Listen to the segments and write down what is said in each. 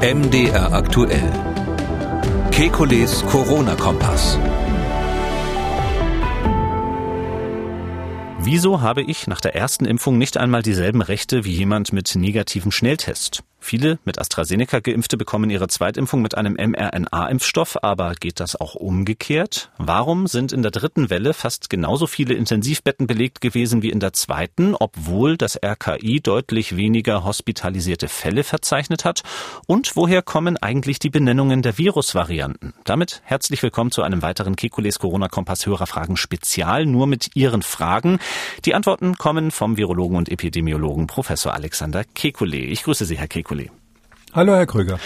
MDR aktuell. Kekules Corona-Kompass. Wieso habe ich nach der ersten Impfung nicht einmal dieselben Rechte wie jemand mit negativem Schnelltest? Viele mit AstraZeneca geimpfte bekommen ihre Zweitimpfung mit einem mRNA-Impfstoff, aber geht das auch umgekehrt? Warum sind in der dritten Welle fast genauso viele Intensivbetten belegt gewesen wie in der zweiten, obwohl das RKI deutlich weniger hospitalisierte Fälle verzeichnet hat? Und woher kommen eigentlich die Benennungen der Virusvarianten? Damit herzlich willkommen zu einem weiteren Kekules Corona-Kompass Hörerfragen Spezial, nur mit Ihren Fragen. Die Antworten kommen vom Virologen und Epidemiologen Professor Alexander Kekulé. Ich grüße Sie, Herr Kekulé. Kekulé. Hallo, Herr Krüger.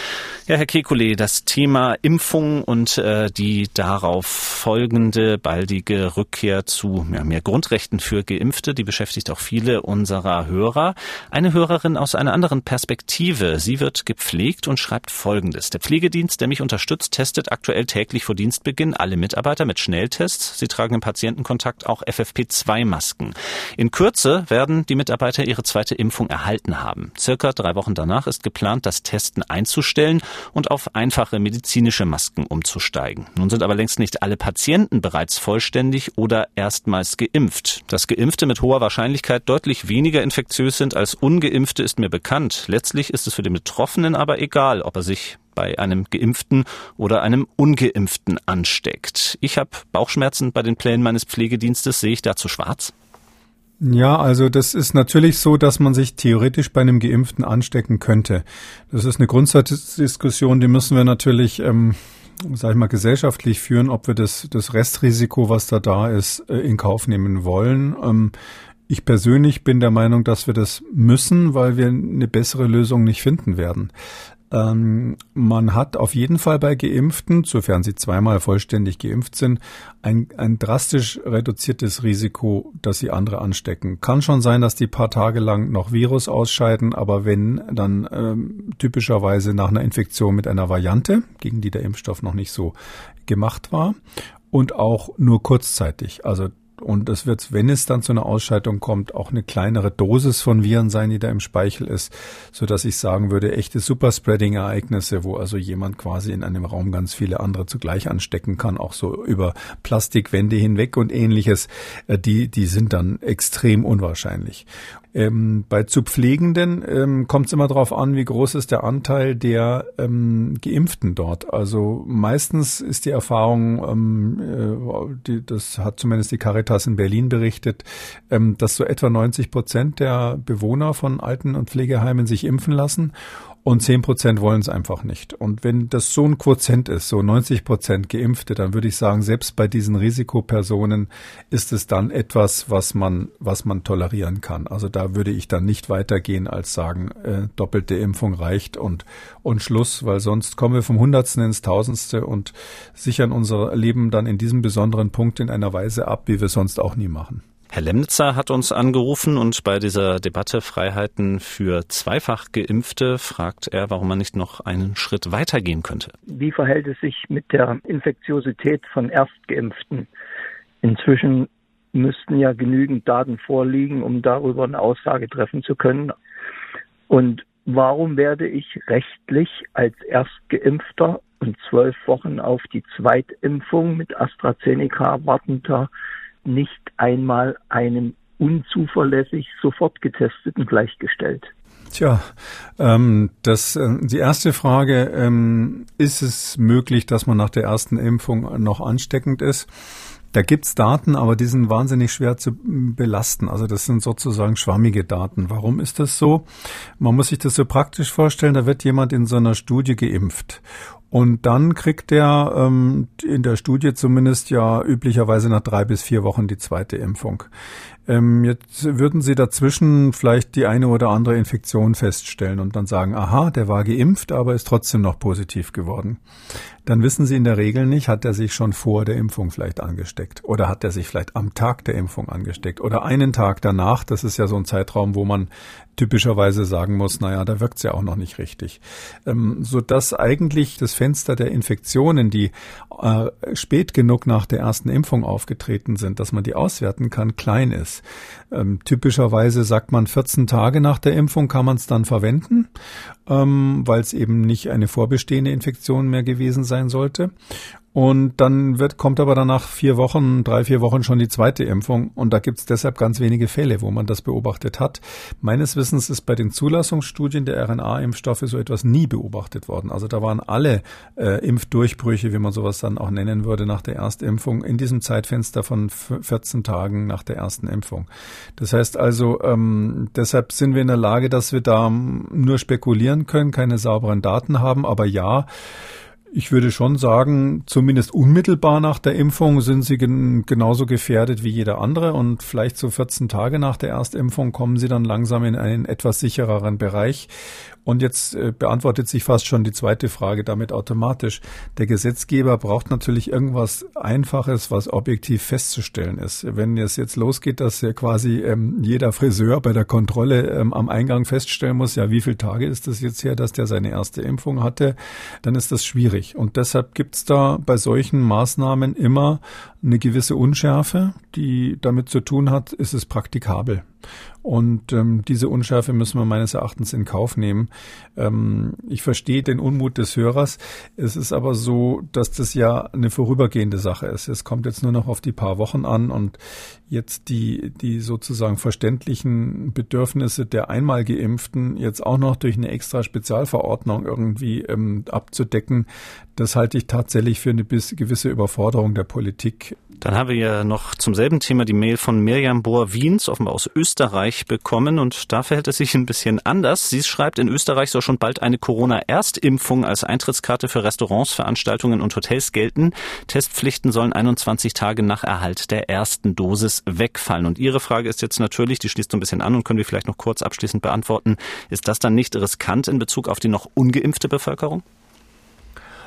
Ja, Herr Kekulé, das Thema Impfung und äh, die darauf folgende baldige Rückkehr zu ja, mehr Grundrechten für Geimpfte, die beschäftigt auch viele unserer Hörer. Eine Hörerin aus einer anderen Perspektive. Sie wird gepflegt und schreibt Folgendes. Der Pflegedienst, der mich unterstützt, testet aktuell täglich vor Dienstbeginn alle Mitarbeiter mit Schnelltests. Sie tragen im Patientenkontakt auch FFP2-Masken. In Kürze werden die Mitarbeiter ihre zweite Impfung erhalten haben. Circa drei Wochen danach ist geplant, das Testen einzustellen und auf einfache medizinische Masken umzusteigen. Nun sind aber längst nicht alle Patienten bereits vollständig oder erstmals geimpft. Dass Geimpfte mit hoher Wahrscheinlichkeit deutlich weniger infektiös sind als ungeimpfte ist mir bekannt. Letztlich ist es für den Betroffenen aber egal, ob er sich bei einem Geimpften oder einem Ungeimpften ansteckt. Ich habe Bauchschmerzen bei den Plänen meines Pflegedienstes. Sehe ich dazu schwarz? Ja, also das ist natürlich so, dass man sich theoretisch bei einem Geimpften anstecken könnte. Das ist eine Grundsatzdiskussion, die müssen wir natürlich, ähm, sag ich mal, gesellschaftlich führen, ob wir das, das Restrisiko, was da da ist, äh, in Kauf nehmen wollen. Ähm, ich persönlich bin der Meinung, dass wir das müssen, weil wir eine bessere Lösung nicht finden werden. Ähm, man hat auf jeden Fall bei Geimpften, sofern sie zweimal vollständig geimpft sind, ein, ein drastisch reduziertes Risiko, dass sie andere anstecken. Kann schon sein, dass die paar Tage lang noch Virus ausscheiden, aber wenn, dann ähm, typischerweise nach einer Infektion mit einer Variante, gegen die der Impfstoff noch nicht so gemacht war und auch nur kurzzeitig. Also und es wird, wenn es dann zu einer Ausschaltung kommt, auch eine kleinere Dosis von Viren sein, die da im Speichel ist, so dass ich sagen würde, echte Superspreading-Ereignisse, wo also jemand quasi in einem Raum ganz viele andere zugleich anstecken kann, auch so über Plastikwände hinweg und ähnliches, äh, die, die sind dann extrem unwahrscheinlich. Ähm, bei zu Pflegenden ähm, kommt es immer darauf an, wie groß ist der Anteil der ähm, Geimpften dort. Also meistens ist die Erfahrung, ähm, äh, die, das hat zumindest die Caritas in Berlin berichtet, ähm, dass so etwa 90 Prozent der Bewohner von Alten- und Pflegeheimen sich impfen lassen und 10 Prozent wollen es einfach nicht. Und wenn das so ein Quotient ist, so 90 Prozent Geimpfte, dann würde ich sagen, selbst bei diesen Risikopersonen ist es dann etwas, was man, was man tolerieren kann. Also da würde ich dann nicht weitergehen als sagen, äh, doppelte Impfung reicht und, und Schluss, weil sonst kommen wir vom Hundertsten ins Tausendste und sichern unser Leben dann in diesem besonderen Punkt in einer Weise ab, wie wir sonst auch nie machen. Herr Lemnitzer hat uns angerufen und bei dieser Debatte Freiheiten für zweifach Geimpfte fragt er, warum man nicht noch einen Schritt weitergehen könnte. Wie verhält es sich mit der Infektiosität von Erstgeimpften? Inzwischen müssten ja genügend Daten vorliegen, um darüber eine Aussage treffen zu können. Und warum werde ich rechtlich als Erstgeimpfter und zwölf Wochen auf die Zweitimpfung mit AstraZeneca wartender nicht einmal einem unzuverlässig sofort getesteten gleichgestellt. Tja, ähm, das, äh, die erste Frage, ähm, ist es möglich, dass man nach der ersten Impfung noch ansteckend ist? Da gibt's Daten, aber die sind wahnsinnig schwer zu belasten. Also das sind sozusagen schwammige Daten. Warum ist das so? Man muss sich das so praktisch vorstellen, da wird jemand in so einer Studie geimpft. Und dann kriegt er ähm, in der Studie zumindest ja üblicherweise nach drei bis vier Wochen die zweite Impfung. Ähm, jetzt würden Sie dazwischen vielleicht die eine oder andere Infektion feststellen und dann sagen, aha, der war geimpft, aber ist trotzdem noch positiv geworden. Dann wissen Sie in der Regel nicht, hat er sich schon vor der Impfung vielleicht angesteckt oder hat er sich vielleicht am Tag der Impfung angesteckt oder einen Tag danach. Das ist ja so ein Zeitraum, wo man typischerweise sagen muss, naja, da wirkt's ja auch noch nicht richtig. Ähm, so dass eigentlich das Fenster der Infektionen, die äh, spät genug nach der ersten Impfung aufgetreten sind, dass man die auswerten kann, klein ist. Ähm, typischerweise sagt man 14 Tage nach der Impfung kann man es dann verwenden, ähm, weil es eben nicht eine vorbestehende Infektion mehr gewesen sein sollte. Und dann wird, kommt aber danach vier Wochen, drei, vier Wochen schon die zweite Impfung. Und da gibt es deshalb ganz wenige Fälle, wo man das beobachtet hat. Meines Wissens ist bei den Zulassungsstudien der RNA-Impfstoffe so etwas nie beobachtet worden. Also da waren alle äh, Impfdurchbrüche, wie man sowas dann auch nennen würde, nach der Erstimpfung in diesem Zeitfenster von 14 Tagen nach der ersten Impfung. Das heißt also, ähm, deshalb sind wir in der Lage, dass wir da nur spekulieren können, keine sauberen Daten haben. Aber ja, ich würde schon sagen, zumindest unmittelbar nach der Impfung sind sie gen genauso gefährdet wie jeder andere und vielleicht so 14 Tage nach der Erstimpfung kommen sie dann langsam in einen etwas sichereren Bereich. Und jetzt äh, beantwortet sich fast schon die zweite Frage damit automatisch. Der Gesetzgeber braucht natürlich irgendwas Einfaches, was objektiv festzustellen ist. Wenn es jetzt losgeht, dass ja quasi ähm, jeder Friseur bei der Kontrolle ähm, am Eingang feststellen muss, ja, wie viele Tage ist das jetzt her, dass der seine erste Impfung hatte, dann ist das schwierig. Und deshalb gibt's da bei solchen Maßnahmen immer eine gewisse Unschärfe, die damit zu tun hat, ist es praktikabel. Und ähm, diese Unschärfe müssen wir meines Erachtens in Kauf nehmen. Ähm, ich verstehe den Unmut des Hörers. Es ist aber so, dass das ja eine vorübergehende Sache ist. Es kommt jetzt nur noch auf die paar Wochen an und jetzt die, die sozusagen verständlichen Bedürfnisse der einmal Geimpften jetzt auch noch durch eine extra Spezialverordnung irgendwie ähm, abzudecken, das halte ich tatsächlich für eine gewisse Überforderung der Politik. Dann haben wir ja noch zum selben Thema die Mail von Mirjam Bohr-Wiens, offenbar aus Österreich, bekommen. Und da verhält es sich ein bisschen anders. Sie schreibt, in Österreich soll schon bald eine Corona-Erstimpfung als Eintrittskarte für Restaurants, Veranstaltungen und Hotels gelten. Testpflichten sollen 21 Tage nach Erhalt der ersten Dosis wegfallen. Und Ihre Frage ist jetzt natürlich, die schließt so ein bisschen an und können wir vielleicht noch kurz abschließend beantworten. Ist das dann nicht riskant in Bezug auf die noch ungeimpfte Bevölkerung?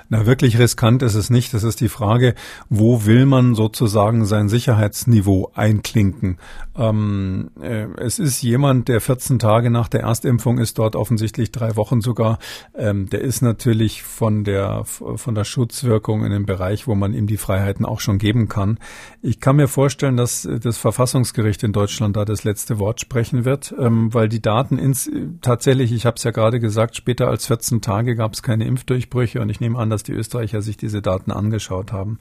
Na, wirklich riskant ist es nicht. Das ist die Frage, wo will man sozusagen sein Sicherheitsniveau einklinken? Ähm, äh, es ist jemand, der 14 Tage nach der Erstimpfung ist, dort offensichtlich drei Wochen sogar. Ähm, der ist natürlich von der, von der Schutzwirkung in einem Bereich, wo man ihm die Freiheiten auch schon geben kann. Ich kann mir vorstellen, dass das Verfassungsgericht in Deutschland da das letzte Wort sprechen wird, ähm, weil die Daten ins, tatsächlich, ich habe es ja gerade gesagt, später als 14 Tage gab es keine Impfdurchbrüche und ich nehme an, dass die Österreicher sich diese Daten angeschaut haben.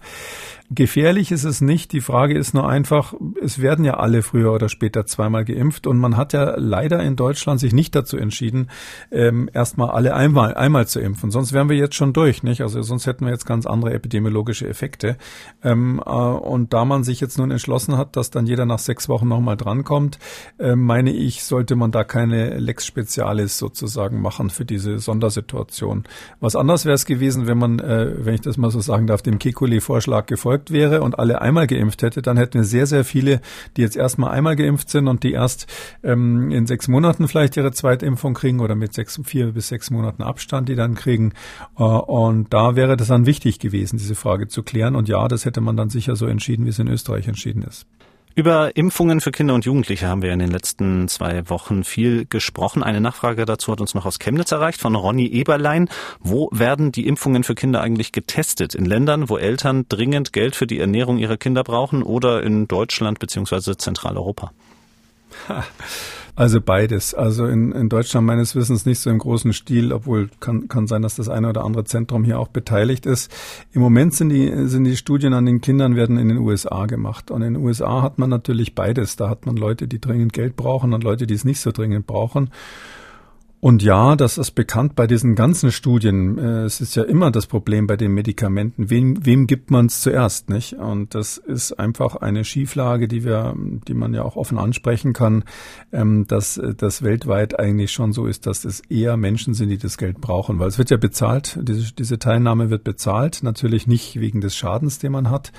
Gefährlich ist es nicht. Die Frage ist nur einfach, es werden ja alle früher oder später zweimal geimpft und man hat ja leider in Deutschland sich nicht dazu entschieden, ähm, erstmal alle einmal, einmal zu impfen. Sonst wären wir jetzt schon durch, nicht? Also sonst hätten wir jetzt ganz andere epidemiologische Effekte. Ähm, äh, und da man sich jetzt nun entschlossen hat, dass dann jeder nach sechs Wochen nochmal drankommt, äh, meine ich, sollte man da keine Lex Specialis sozusagen machen für diese Sondersituation. Was anders wäre es gewesen, wenn man man, äh, wenn ich das mal so sagen darf, dem Kekulé-Vorschlag gefolgt wäre und alle einmal geimpft hätte, dann hätten wir sehr, sehr viele, die jetzt erstmal einmal geimpft sind und die erst ähm, in sechs Monaten vielleicht ihre Zweitimpfung kriegen oder mit sechs, vier bis sechs Monaten Abstand, die dann kriegen. Äh, und da wäre das dann wichtig gewesen, diese Frage zu klären. Und ja, das hätte man dann sicher so entschieden, wie es in Österreich entschieden ist. Über Impfungen für Kinder und Jugendliche haben wir in den letzten zwei Wochen viel gesprochen. Eine Nachfrage dazu hat uns noch aus Chemnitz erreicht von Ronny Eberlein. Wo werden die Impfungen für Kinder eigentlich getestet? In Ländern, wo Eltern dringend Geld für die Ernährung ihrer Kinder brauchen oder in Deutschland bzw. Zentraleuropa? Also beides. Also in, in Deutschland meines Wissens nicht so im großen Stil, obwohl kann, kann sein, dass das eine oder andere Zentrum hier auch beteiligt ist. Im Moment sind die, sind die Studien an den Kindern werden in den USA gemacht. Und in den USA hat man natürlich beides. Da hat man Leute, die dringend Geld brauchen und Leute, die es nicht so dringend brauchen. Und ja, das ist bekannt bei diesen ganzen Studien. Äh, es ist ja immer das Problem bei den Medikamenten. Wem, wem gibt man es zuerst, nicht? Und das ist einfach eine Schieflage, die wir, die man ja auch offen ansprechen kann, ähm, dass das weltweit eigentlich schon so ist, dass es eher Menschen sind, die das Geld brauchen. Weil es wird ja bezahlt, diese, diese Teilnahme wird bezahlt, natürlich nicht wegen des Schadens, den man hat.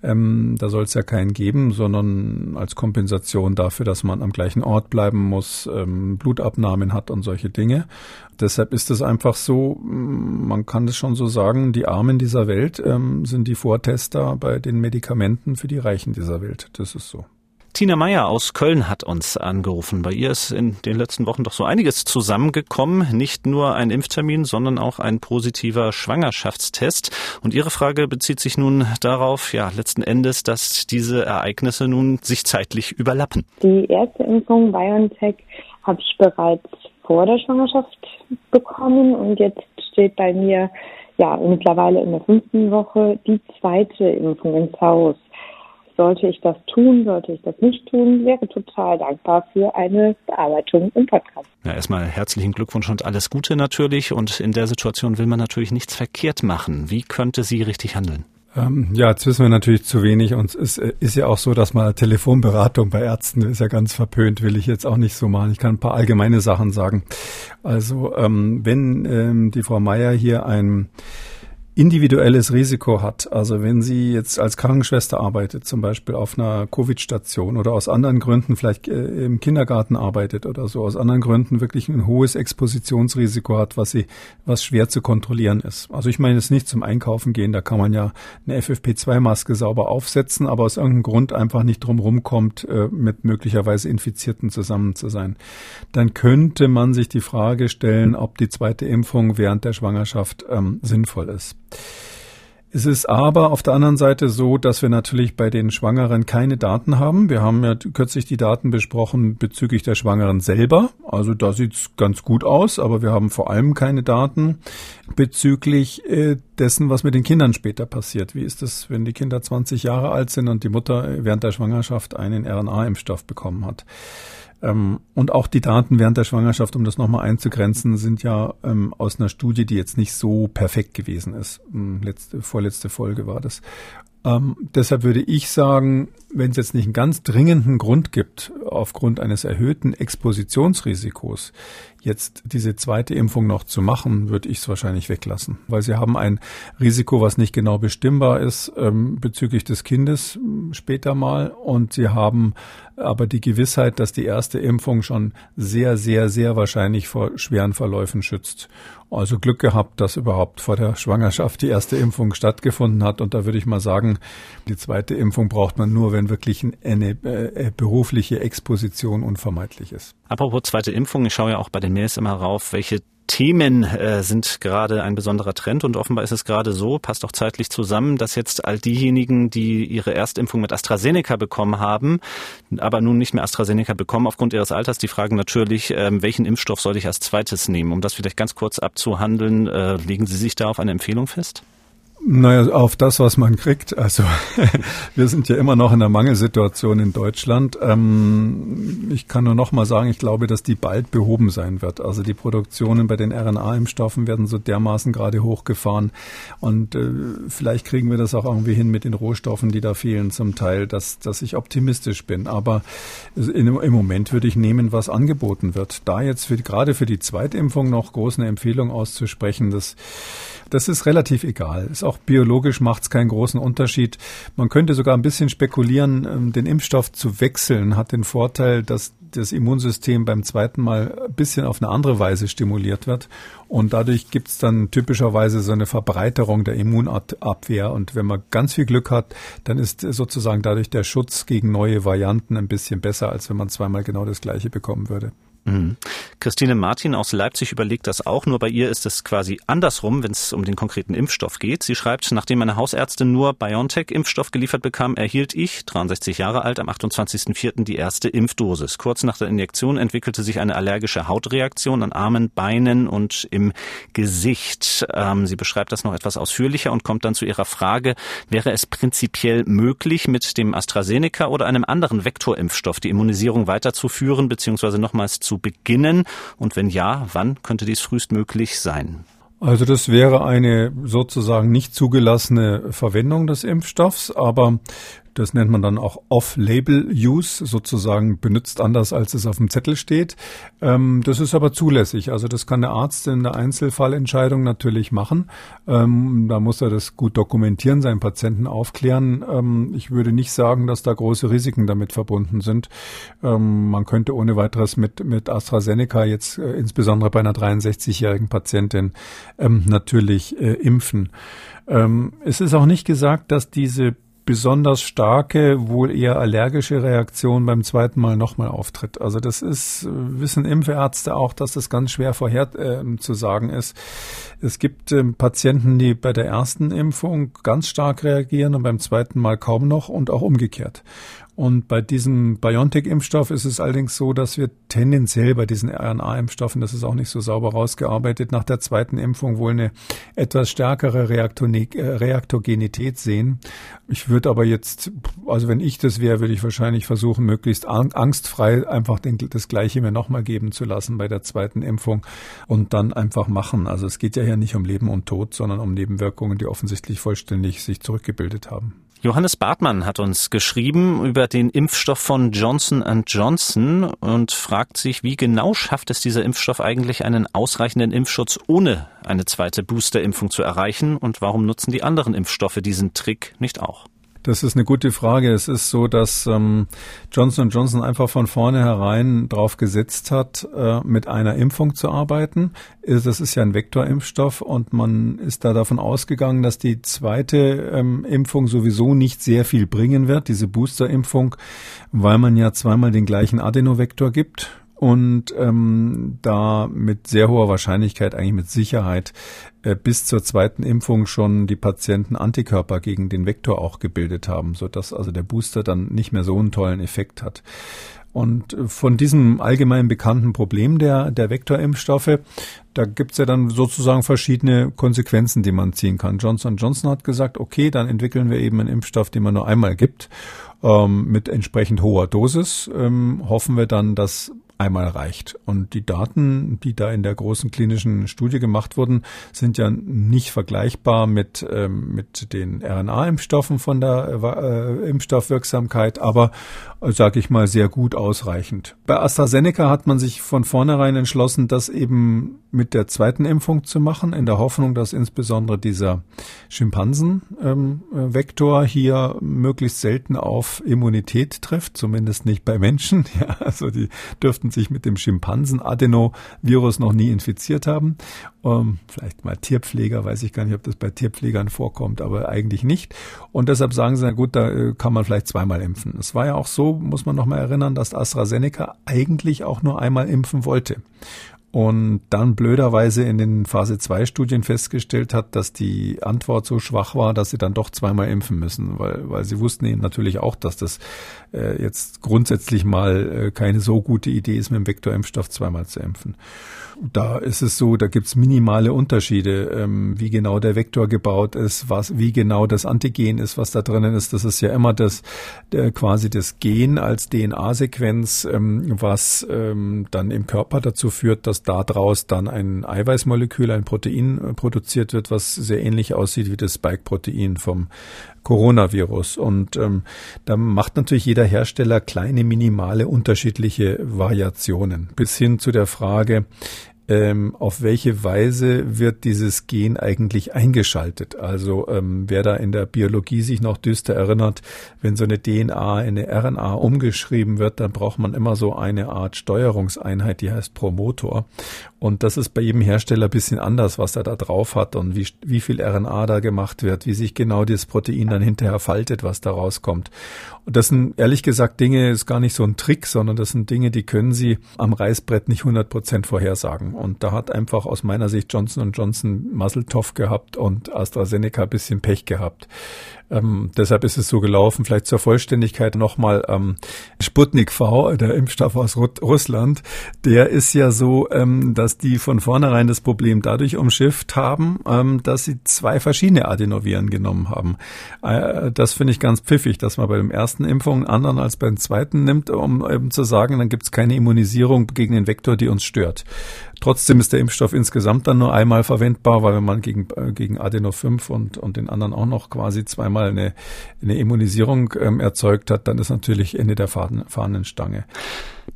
Ähm, da soll es ja keinen geben, sondern als Kompensation dafür, dass man am gleichen Ort bleiben muss, ähm, Blutabnahmen hat und solche Dinge. Deshalb ist es einfach so, man kann es schon so sagen, die Armen dieser Welt ähm, sind die Vortester bei den Medikamenten für die Reichen dieser Welt. Das ist so. Christina Meyer aus Köln hat uns angerufen. Bei ihr ist in den letzten Wochen doch so einiges zusammengekommen. Nicht nur ein Impftermin, sondern auch ein positiver Schwangerschaftstest. Und ihre Frage bezieht sich nun darauf, ja, letzten Endes, dass diese Ereignisse nun sich zeitlich überlappen. Die erste Impfung BioNTech habe ich bereits vor der Schwangerschaft bekommen und jetzt steht bei mir ja mittlerweile in der fünften Woche die zweite Impfung ins Haus. Sollte ich das tun, sollte ich das nicht tun, wäre total dankbar für eine Bearbeitung im Podcast. Ja, erstmal herzlichen Glückwunsch und alles Gute natürlich. Und in der Situation will man natürlich nichts verkehrt machen. Wie könnte sie richtig handeln? Ähm, ja, jetzt wissen wir natürlich zu wenig und es ist ja auch so, dass mal Telefonberatung bei Ärzten ist ja ganz verpönt, will ich jetzt auch nicht so machen. Ich kann ein paar allgemeine Sachen sagen. Also ähm, wenn ähm, die Frau Meier hier ein individuelles Risiko hat. Also wenn sie jetzt als Krankenschwester arbeitet, zum Beispiel auf einer Covid-Station oder aus anderen Gründen vielleicht äh, im Kindergarten arbeitet oder so, aus anderen Gründen wirklich ein hohes Expositionsrisiko hat, was sie, was schwer zu kontrollieren ist. Also ich meine jetzt nicht zum Einkaufen gehen, da kann man ja eine FFP2-Maske sauber aufsetzen, aber aus irgendeinem Grund einfach nicht drum rumkommt, äh, mit möglicherweise Infizierten zusammen zu sein. Dann könnte man sich die Frage stellen, ob die zweite Impfung während der Schwangerschaft ähm, sinnvoll ist. Es ist aber auf der anderen Seite so, dass wir natürlich bei den Schwangeren keine Daten haben. Wir haben ja kürzlich die Daten besprochen bezüglich der Schwangeren selber. Also da sieht's ganz gut aus, aber wir haben vor allem keine Daten bezüglich äh, dessen, was mit den Kindern später passiert. Wie ist es, wenn die Kinder 20 Jahre alt sind und die Mutter während der Schwangerschaft einen RNA-Impfstoff bekommen hat? Ähm, und auch die Daten während der Schwangerschaft, um das nochmal einzugrenzen, sind ja ähm, aus einer Studie, die jetzt nicht so perfekt gewesen ist. Hm, letzte, vorletzte Folge war das. Ähm, deshalb würde ich sagen, wenn es jetzt nicht einen ganz dringenden Grund gibt, aufgrund eines erhöhten Expositionsrisikos, jetzt diese zweite Impfung noch zu machen, würde ich es wahrscheinlich weglassen. Weil sie haben ein Risiko, was nicht genau bestimmbar ist ähm, bezüglich des Kindes hm, später mal. Und sie haben aber die Gewissheit, dass die erste Impfung schon sehr, sehr, sehr wahrscheinlich vor schweren Verläufen schützt. Also Glück gehabt, dass überhaupt vor der Schwangerschaft die erste Impfung stattgefunden hat. Und da würde ich mal sagen, die zweite Impfung braucht man nur, wenn wirklich eine äh, berufliche Exposition unvermeidlich ist. Apropos zweite Impfung, ich schaue ja auch bei den Mails immer rauf, welche Themen äh, sind gerade ein besonderer Trend und offenbar ist es gerade so, passt auch zeitlich zusammen, dass jetzt all diejenigen, die ihre Erstimpfung mit AstraZeneca bekommen haben, aber nun nicht mehr AstraZeneca bekommen aufgrund ihres Alters, die fragen natürlich, äh, welchen Impfstoff soll ich als zweites nehmen? Um das vielleicht ganz kurz abzuhandeln, äh, legen Sie sich da auf eine Empfehlung fest? Naja, auf das, was man kriegt. Also wir sind ja immer noch in der Mangelsituation in Deutschland. Ähm, ich kann nur noch mal sagen, ich glaube, dass die bald behoben sein wird. Also die Produktionen bei den RNA-Impfstoffen werden so dermaßen gerade hochgefahren. Und äh, vielleicht kriegen wir das auch irgendwie hin mit den Rohstoffen, die da fehlen zum Teil, dass, dass ich optimistisch bin. Aber in, im Moment würde ich nehmen, was angeboten wird. Da jetzt für, gerade für die Zweitimpfung noch groß eine Empfehlung auszusprechen, das das ist relativ egal. Ist auch biologisch macht es keinen großen Unterschied. Man könnte sogar ein bisschen spekulieren, ähm, den Impfstoff zu wechseln hat den Vorteil, dass das Immunsystem beim zweiten Mal ein bisschen auf eine andere Weise stimuliert wird. Und dadurch gibt es dann typischerweise so eine Verbreiterung der Immunabwehr. Und wenn man ganz viel Glück hat, dann ist sozusagen dadurch der Schutz gegen neue Varianten ein bisschen besser, als wenn man zweimal genau das gleiche bekommen würde. Mhm. Christine Martin aus Leipzig überlegt das auch, nur bei ihr ist es quasi andersrum, wenn es um den konkreten Impfstoff geht. Sie schreibt, nachdem meine Hausärztin nur BioNTech-Impfstoff geliefert bekam, erhielt ich, 63 Jahre alt, am 28.04. die erste Impfdosis. Kurz nach der Injektion entwickelte sich eine allergische Hautreaktion an Armen, Beinen und im Gesicht. Ähm, sie beschreibt das noch etwas ausführlicher und kommt dann zu ihrer Frage, wäre es prinzipiell möglich, mit dem AstraZeneca oder einem anderen Vektorimpfstoff die Immunisierung weiterzuführen bzw. nochmals zu beginnen? Und wenn ja, wann könnte dies frühestmöglich sein? Also das wäre eine sozusagen nicht zugelassene Verwendung des Impfstoffs, aber das nennt man dann auch Off-Label-Use, sozusagen benutzt anders, als es auf dem Zettel steht. Ähm, das ist aber zulässig. Also das kann der Arzt in der Einzelfallentscheidung natürlich machen. Ähm, da muss er das gut dokumentieren, seinen Patienten aufklären. Ähm, ich würde nicht sagen, dass da große Risiken damit verbunden sind. Ähm, man könnte ohne weiteres mit, mit AstraZeneca jetzt äh, insbesondere bei einer 63-jährigen Patientin ähm, natürlich äh, impfen. Ähm, es ist auch nicht gesagt, dass diese besonders starke, wohl eher allergische Reaktion beim zweiten Mal nochmal auftritt. Also das ist, wissen Impfärzte auch, dass das ganz schwer vorher äh, zu sagen ist. Es gibt äh, Patienten, die bei der ersten Impfung ganz stark reagieren und beim zweiten Mal kaum noch und auch umgekehrt. Und bei diesem BioNTech-Impfstoff ist es allerdings so, dass wir tendenziell bei diesen RNA-Impfstoffen, das ist auch nicht so sauber rausgearbeitet, nach der zweiten Impfung wohl eine etwas stärkere äh, Reaktogenität sehen. Ich würde aber jetzt, also wenn ich das wäre, würde ich wahrscheinlich versuchen, möglichst angstfrei einfach den, das Gleiche mir nochmal geben zu lassen bei der zweiten Impfung und dann einfach machen. Also es geht ja hier nicht um Leben und Tod, sondern um Nebenwirkungen, die offensichtlich vollständig sich zurückgebildet haben. Johannes Bartmann hat uns geschrieben über den Impfstoff von Johnson Johnson und fragt sich, wie genau schafft es dieser Impfstoff eigentlich einen ausreichenden Impfschutz ohne eine zweite Boosterimpfung zu erreichen und warum nutzen die anderen Impfstoffe diesen Trick nicht auch? Das ist eine gute Frage. Es ist so, dass ähm, Johnson Johnson einfach von vornherein drauf gesetzt hat, äh, mit einer Impfung zu arbeiten. Das ist ja ein Vektorimpfstoff und man ist da davon ausgegangen, dass die zweite ähm, Impfung sowieso nicht sehr viel bringen wird, diese Boosterimpfung, weil man ja zweimal den gleichen Adenovektor gibt und ähm, da mit sehr hoher Wahrscheinlichkeit, eigentlich mit Sicherheit, äh, bis zur zweiten Impfung schon die Patienten Antikörper gegen den Vektor auch gebildet haben, sodass also der Booster dann nicht mehr so einen tollen Effekt hat. Und äh, von diesem allgemein bekannten Problem der, der Vektorimpfstoffe, da gibt's ja dann sozusagen verschiedene Konsequenzen, die man ziehen kann. Johnson Johnson hat gesagt, okay, dann entwickeln wir eben einen Impfstoff, den man nur einmal gibt, ähm, mit entsprechend hoher Dosis. Ähm, hoffen wir dann, dass einmal reicht. Und die Daten, die da in der großen klinischen Studie gemacht wurden, sind ja nicht vergleichbar mit, ähm, mit den RNA-Impfstoffen von der äh, Impfstoffwirksamkeit, aber äh, sage ich mal sehr gut ausreichend. Bei AstraZeneca hat man sich von vornherein entschlossen, das eben mit der zweiten Impfung zu machen, in der Hoffnung, dass insbesondere dieser Schimpansen-Vektor ähm, hier möglichst selten auf Immunität trifft, zumindest nicht bei Menschen. Ja, also die dürften sich mit dem Schimpansen-Adenovirus noch nie infiziert haben. Ähm, vielleicht mal Tierpfleger, weiß ich gar nicht, ob das bei Tierpflegern vorkommt, aber eigentlich nicht. Und deshalb sagen sie, na gut, da äh, kann man vielleicht zweimal impfen. Es war ja auch so, muss man noch mal erinnern, dass AstraZeneca eigentlich auch nur einmal impfen wollte und dann blöderweise in den Phase 2 Studien festgestellt hat, dass die Antwort so schwach war, dass sie dann doch zweimal impfen müssen, weil, weil sie wussten eben natürlich auch, dass das äh, jetzt grundsätzlich mal äh, keine so gute Idee ist, mit dem Vektorimpfstoff zweimal zu impfen. Da ist es so, da gibt's minimale Unterschiede, ähm, wie genau der Vektor gebaut ist, was, wie genau das Antigen ist, was da drinnen ist. Das ist ja immer das der, quasi das Gen als DNA-Sequenz, ähm, was ähm, dann im Körper dazu führt, dass daraus dann ein Eiweißmolekül, ein Protein äh, produziert wird, was sehr ähnlich aussieht wie das Spike-Protein vom Coronavirus. Und ähm, da macht natürlich jeder Hersteller kleine, minimale, unterschiedliche Variationen. Bis hin zu der Frage, ähm, auf welche Weise wird dieses Gen eigentlich eingeschaltet? Also ähm, wer da in der Biologie sich noch düster erinnert, wenn so eine DNA in eine RNA umgeschrieben wird, dann braucht man immer so eine Art Steuerungseinheit, die heißt Promotor. Und das ist bei jedem Hersteller ein bisschen anders, was er da drauf hat und wie, wie viel RNA da gemacht wird, wie sich genau das Protein dann hinterher faltet, was da rauskommt. Und das sind ehrlich gesagt Dinge, ist gar nicht so ein Trick, sondern das sind Dinge, die können Sie am Reißbrett nicht 100 Prozent vorhersagen. Und da hat einfach aus meiner Sicht Johnson Johnson Muzzletoff gehabt und AstraZeneca ein bisschen Pech gehabt. Ähm, deshalb ist es so gelaufen. Vielleicht zur Vollständigkeit nochmal ähm, Sputnik V, der Impfstoff aus Ru Russland, der ist ja so, ähm, dass die von vornherein das Problem dadurch umschifft haben, ähm, dass sie zwei verschiedene Adenoviren genommen haben. Äh, das finde ich ganz pfiffig, dass man bei dem ersten Impfung einen anderen als beim zweiten nimmt, um eben zu sagen, dann gibt es keine Immunisierung gegen den Vektor, die uns stört. Trotzdem ist der Impfstoff insgesamt dann nur einmal verwendbar, weil wenn man gegen, äh, gegen Adeno 5 und, und den anderen auch noch quasi zweimal eine, eine Immunisierung ähm, erzeugt hat, dann ist natürlich Ende der Fahnenstange.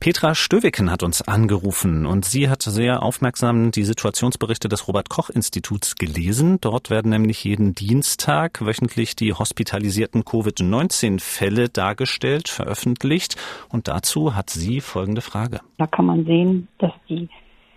Petra Stöwicken hat uns angerufen und sie hat sehr aufmerksam die Situationsberichte des Robert Koch Instituts gelesen. Dort werden nämlich jeden Dienstag wöchentlich die hospitalisierten Covid-19-Fälle dargestellt, veröffentlicht. Und dazu hat sie folgende Frage. Da kann man sehen, dass die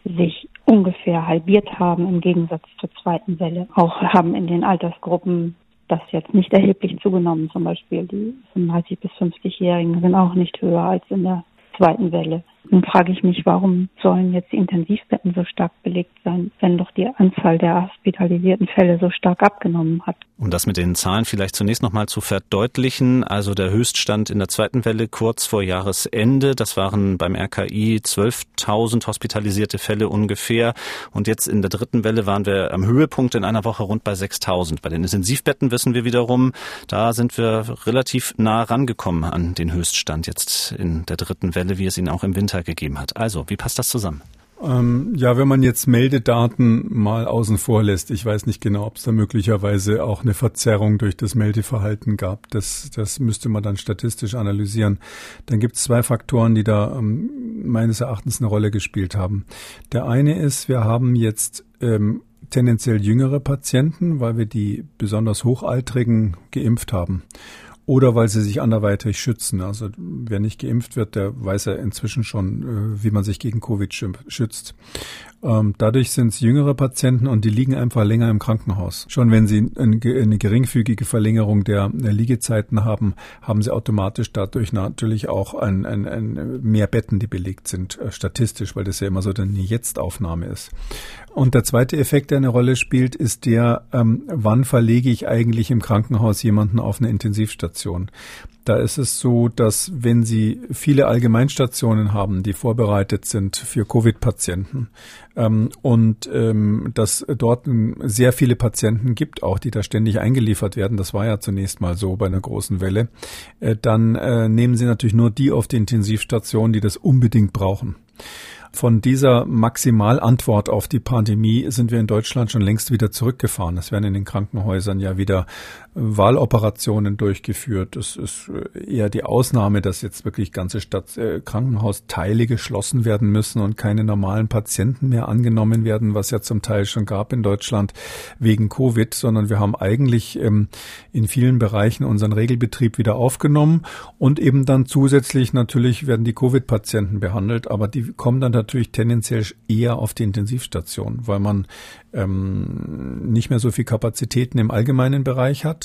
sich ungefähr halbiert haben im Gegensatz zur zweiten Welle. Auch haben in den Altersgruppen das jetzt nicht erheblich zugenommen. Zum Beispiel die 35 bis 50-Jährigen sind auch nicht höher als in der zweiten Welle. Nun frage ich mich, warum sollen jetzt die Intensivbetten so stark belegt sein, wenn doch die Anzahl der hospitalisierten Fälle so stark abgenommen hat. Um das mit den Zahlen vielleicht zunächst nochmal zu verdeutlichen, also der Höchststand in der zweiten Welle kurz vor Jahresende, das waren beim RKI 12.000 hospitalisierte Fälle ungefähr und jetzt in der dritten Welle waren wir am Höhepunkt in einer Woche rund bei 6.000. Bei den Intensivbetten wissen wir wiederum, da sind wir relativ nah rangekommen an den Höchststand jetzt in der dritten Welle, wie es ihn auch im Winter gegeben hat. Also, wie passt das zusammen? Ähm, ja, wenn man jetzt Meldedaten mal außen vor lässt, ich weiß nicht genau, ob es da möglicherweise auch eine Verzerrung durch das Meldeverhalten gab. Das, das müsste man dann statistisch analysieren. Dann gibt es zwei Faktoren, die da ähm, meines Erachtens eine Rolle gespielt haben. Der eine ist, wir haben jetzt ähm, tendenziell jüngere Patienten, weil wir die besonders Hochaltrigen geimpft haben oder weil sie sich anderweitig schützen. Also wer nicht geimpft wird, der weiß ja inzwischen schon, äh, wie man sich gegen Covid schützt. Ähm, dadurch sind es jüngere Patienten und die liegen einfach länger im Krankenhaus. Schon wenn sie eine geringfügige Verlängerung der, Liegezeiten haben, haben sie automatisch dadurch natürlich auch ein, ein, ein mehr Betten, die belegt sind, äh, statistisch, weil das ja immer so eine Jetzt-Aufnahme ist. Und der zweite Effekt, der eine Rolle spielt, ist der, ähm, wann verlege ich eigentlich im Krankenhaus jemanden auf eine Intensivstation? Da ist es so, dass wenn Sie viele Allgemeinstationen haben, die vorbereitet sind für Covid-Patienten ähm, und ähm, dass dort sehr viele Patienten gibt, auch die da ständig eingeliefert werden, das war ja zunächst mal so bei einer großen Welle, äh, dann äh, nehmen Sie natürlich nur die auf die Intensivstation, die das unbedingt brauchen. Von dieser Maximalantwort auf die Pandemie sind wir in Deutschland schon längst wieder zurückgefahren. Es werden in den Krankenhäusern ja wieder Wahloperationen durchgeführt. Es ist eher die Ausnahme, dass jetzt wirklich ganze Stadt äh, Krankenhausteile geschlossen werden müssen und keine normalen Patienten mehr angenommen werden, was ja zum Teil schon gab in Deutschland wegen Covid, sondern wir haben eigentlich ähm, in vielen Bereichen unseren Regelbetrieb wieder aufgenommen und eben dann zusätzlich natürlich werden die Covid-Patienten behandelt, aber die kommen dann natürlich tendenziell eher auf die Intensivstation, weil man ähm, nicht mehr so viel Kapazitäten im allgemeinen Bereich hat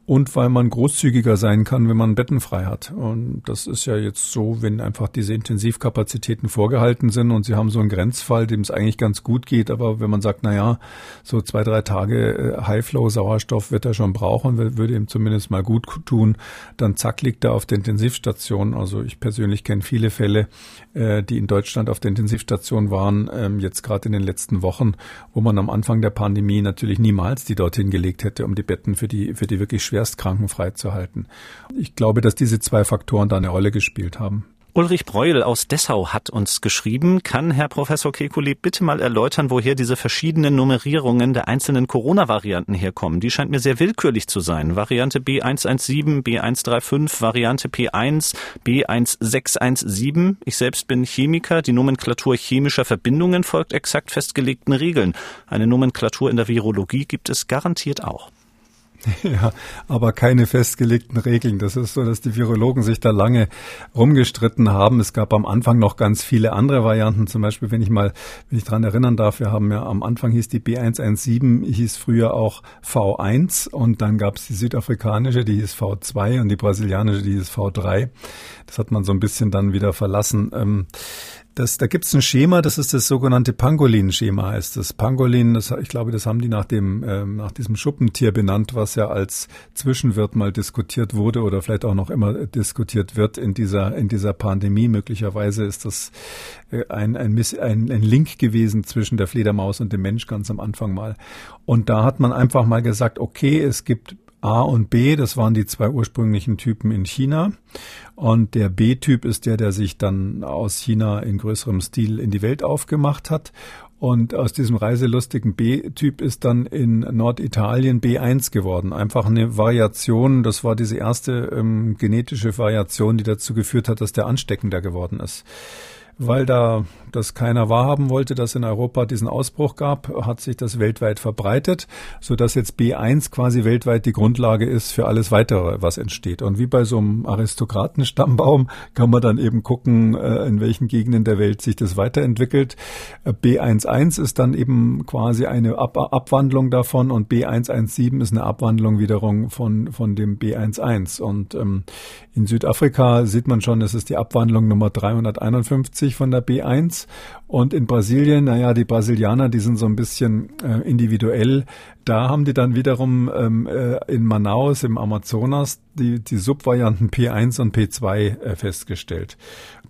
und weil man großzügiger sein kann, wenn man Betten frei hat. Und das ist ja jetzt so, wenn einfach diese Intensivkapazitäten vorgehalten sind und Sie haben so einen Grenzfall, dem es eigentlich ganz gut geht, aber wenn man sagt, na ja, so zwei, drei Tage äh, Highflow Sauerstoff wird er schon brauchen, würde ihm zumindest mal gut tun, dann zack liegt er auf der Intensivstation. Also ich persönlich kenne viele Fälle, äh, die in Deutschland auf der Intensivstation waren, ähm, jetzt gerade in den letzten Wochen, wo man am Anfang der Pandemie natürlich niemals die dorthin gelegt hätte, um die Betten für die, für die wirklich Schwerstkranken freizuhalten. Ich glaube, dass diese zwei Faktoren da eine Rolle gespielt haben. Ulrich Breuel aus Dessau hat uns geschrieben. Kann Herr Professor Kekulé bitte mal erläutern, woher diese verschiedenen Nummerierungen der einzelnen Corona-Varianten herkommen? Die scheint mir sehr willkürlich zu sein. Variante B117, B135, Variante P1, B1617. Ich selbst bin Chemiker. Die Nomenklatur chemischer Verbindungen folgt exakt festgelegten Regeln. Eine Nomenklatur in der Virologie gibt es garantiert auch. Ja, aber keine festgelegten Regeln. Das ist so, dass die Virologen sich da lange rumgestritten haben. Es gab am Anfang noch ganz viele andere Varianten. Zum Beispiel, wenn ich mal, wenn ich dran erinnern darf, wir haben ja am Anfang hieß die B117, hieß früher auch V1 und dann gab es die südafrikanische, die hieß V2 und die brasilianische, die hieß V3. Das hat man so ein bisschen dann wieder verlassen. Ähm, das, da gibt es ein Schema, das ist das sogenannte Pangolin-Schema, heißt das. Pangolin, das, ich glaube, das haben die nach dem, ähm, nach diesem Schuppentier benannt, was ja als Zwischenwirt mal diskutiert wurde oder vielleicht auch noch immer diskutiert wird in dieser, in dieser Pandemie. Möglicherweise ist das äh, ein, ein, ein, ein Link gewesen zwischen der Fledermaus und dem Mensch ganz am Anfang mal. Und da hat man einfach mal gesagt, okay, es gibt A und B, das waren die zwei ursprünglichen Typen in China. Und der B-Typ ist der, der sich dann aus China in größerem Stil in die Welt aufgemacht hat. Und aus diesem reiselustigen B-Typ ist dann in Norditalien B1 geworden. Einfach eine Variation, das war diese erste ähm, genetische Variation, die dazu geführt hat, dass der ansteckender geworden ist. Weil da das keiner wahrhaben wollte, dass in Europa diesen Ausbruch gab, hat sich das weltweit verbreitet, so dass jetzt B1 quasi weltweit die Grundlage ist für alles weitere, was entsteht. Und wie bei so einem Aristokratenstammbaum kann man dann eben gucken, äh, in welchen Gegenden der Welt sich das weiterentwickelt. B11 ist dann eben quasi eine Ab Abwandlung davon und B117 ist eine Abwandlung wiederum von, von dem B11. Und ähm, in Südafrika sieht man schon, es ist die Abwandlung Nummer 351 von der B1 und in Brasilien, naja, die Brasilianer, die sind so ein bisschen äh, individuell. Da haben die dann wiederum ähm, äh, in Manaus im Amazonas die, die Subvarianten P1 und P2 äh, festgestellt.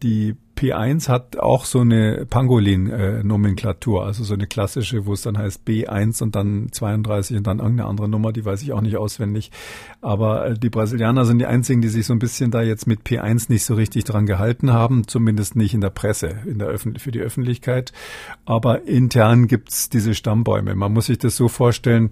Die P1 hat auch so eine Pangolin-Nomenklatur, also so eine klassische, wo es dann heißt B1 und dann 32 und dann irgendeine andere Nummer, die weiß ich auch nicht auswendig. Aber äh, die Brasilianer sind die einzigen, die sich so ein bisschen da jetzt mit P1 nicht so richtig dran gehalten haben, zumindest nicht in der Presse, in der Öffn für die Öffentlichkeit. Aber intern gibt's diese Stammbäume. Man muss sich das so vorstellen,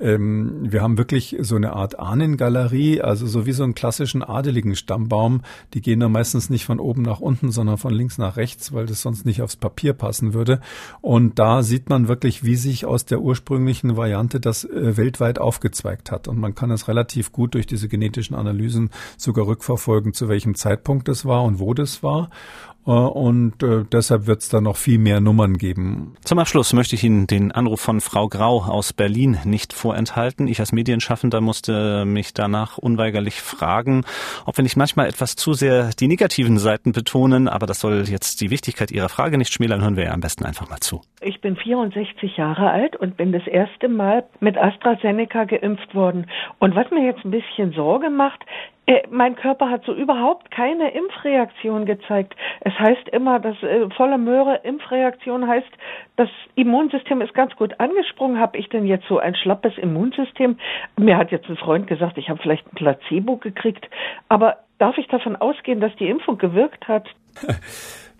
ähm, wir haben wirklich so eine Art Ahnengalerie, also so wie so einen klassischen adeligen Stammbaum. Die gehen dann meistens nicht von oben nach unten, sondern von links nach rechts, weil das sonst nicht aufs Papier passen würde. Und da sieht man wirklich, wie sich aus der ursprünglichen Variante das äh, weltweit aufgezweigt hat. Und man kann es relativ gut durch diese genetischen Analysen sogar rückverfolgen, zu welchem Zeitpunkt das war und wo das war. Äh, und äh, deshalb wird es da noch viel mehr Nummern geben. Zum Abschluss möchte ich Ihnen den Anruf von Frau Grau aus Berlin nicht vorenthalten. Ich als Medienschaffender musste mich danach unweigerlich fragen, ob wir nicht manchmal etwas zu sehr die negativen Seiten betonen, aber das soll jetzt die Wichtigkeit Ihrer Frage nicht schmälern. Hören wir ja am besten einfach mal zu. Ich bin 64 Jahre alt und bin das erste Mal mit AstraZeneca geimpft worden. Und was mir jetzt ein bisschen Sorge macht, äh, mein Körper hat so überhaupt keine Impfreaktion gezeigt. Es heißt immer, dass äh, voller Möhre Impfreaktion heißt, das Immunsystem ist ganz gut angesprungen. Habe ich denn jetzt so ein schlappes Immunsystem? Mir hat jetzt ein Freund gesagt, ich habe vielleicht ein Placebo gekriegt. Aber darf ich davon ausgehen, dass die Impfung gewirkt hat?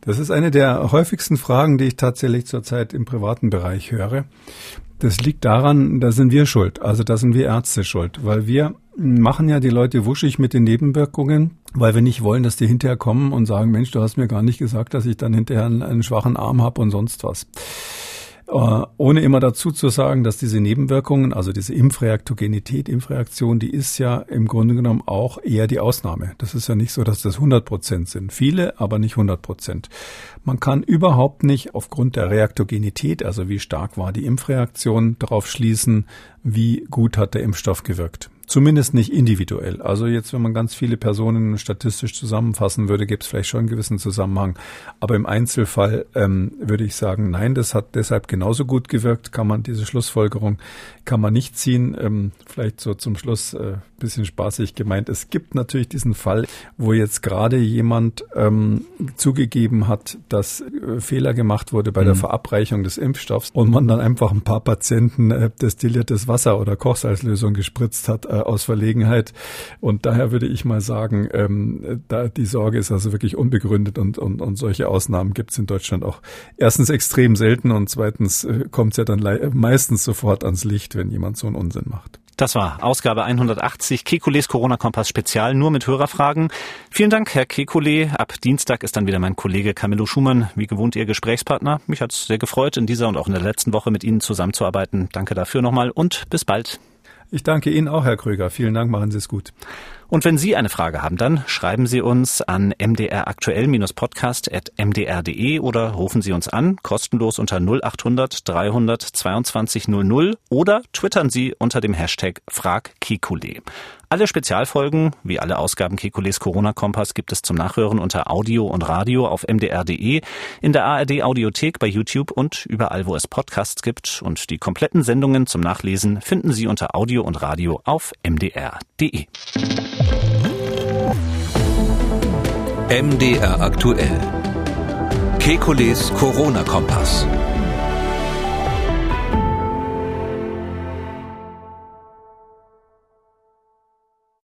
Das ist eine der häufigsten Fragen, die ich tatsächlich zurzeit im privaten Bereich höre. Das liegt daran, da sind wir schuld. Also da sind wir Ärzte schuld, weil wir machen ja die Leute wuschig mit den Nebenwirkungen, weil wir nicht wollen, dass die hinterher kommen und sagen, Mensch, du hast mir gar nicht gesagt, dass ich dann hinterher einen, einen schwachen Arm habe und sonst was. Äh, ohne immer dazu zu sagen, dass diese Nebenwirkungen, also diese Impfreaktogenität, Impfreaktion, die ist ja im Grunde genommen auch eher die Ausnahme. Das ist ja nicht so, dass das 100 Prozent sind. Viele, aber nicht 100 Prozent. Man kann überhaupt nicht aufgrund der Reaktogenität, also wie stark war die Impfreaktion, darauf schließen, wie gut hat der Impfstoff gewirkt. Zumindest nicht individuell. Also jetzt, wenn man ganz viele Personen statistisch zusammenfassen würde, gibt es vielleicht schon einen gewissen Zusammenhang. Aber im Einzelfall ähm, würde ich sagen, nein, das hat deshalb genauso gut gewirkt. Kann man diese Schlussfolgerung kann man nicht ziehen. Ähm, vielleicht so zum Schluss äh, bisschen spaßig gemeint. Es gibt natürlich diesen Fall, wo jetzt gerade jemand ähm, zugegeben hat, dass äh, Fehler gemacht wurde bei mhm. der Verabreichung des Impfstoffs und man dann einfach ein paar Patienten äh, destilliertes Wasser oder Kochsalzlösung gespritzt hat äh, aus Verlegenheit. Und daher würde ich mal sagen, ähm, da die Sorge ist also wirklich unbegründet und, und, und solche Ausnahmen gibt es in Deutschland auch erstens extrem selten und zweitens äh, kommt es ja dann meistens sofort ans Licht, wenn jemand so einen Unsinn macht. Das war Ausgabe 180 Kekules Corona-Kompass Spezial, nur mit Hörerfragen. Vielen Dank, Herr Kekule. Ab Dienstag ist dann wieder mein Kollege Camillo Schumann, wie gewohnt Ihr Gesprächspartner. Mich hat es sehr gefreut, in dieser und auch in der letzten Woche mit Ihnen zusammenzuarbeiten. Danke dafür nochmal und bis bald. Ich danke Ihnen auch, Herr Kröger. Vielen Dank, machen Sie es gut. Und wenn Sie eine Frage haben, dann schreiben Sie uns an mdraktuell-podcast.mdr.de oder rufen Sie uns an, kostenlos unter 0800 300 22 00 oder twittern Sie unter dem Hashtag FragKikule. Alle Spezialfolgen, wie alle Ausgaben Kekules Corona-Kompass, gibt es zum Nachhören unter Audio und Radio auf mdr.de, in der ARD Audiothek bei YouTube und überall, wo es Podcasts gibt. Und die kompletten Sendungen zum Nachlesen finden Sie unter Audio und Radio auf mdr.de. MDR aktuell. Kekules Corona-Kompass.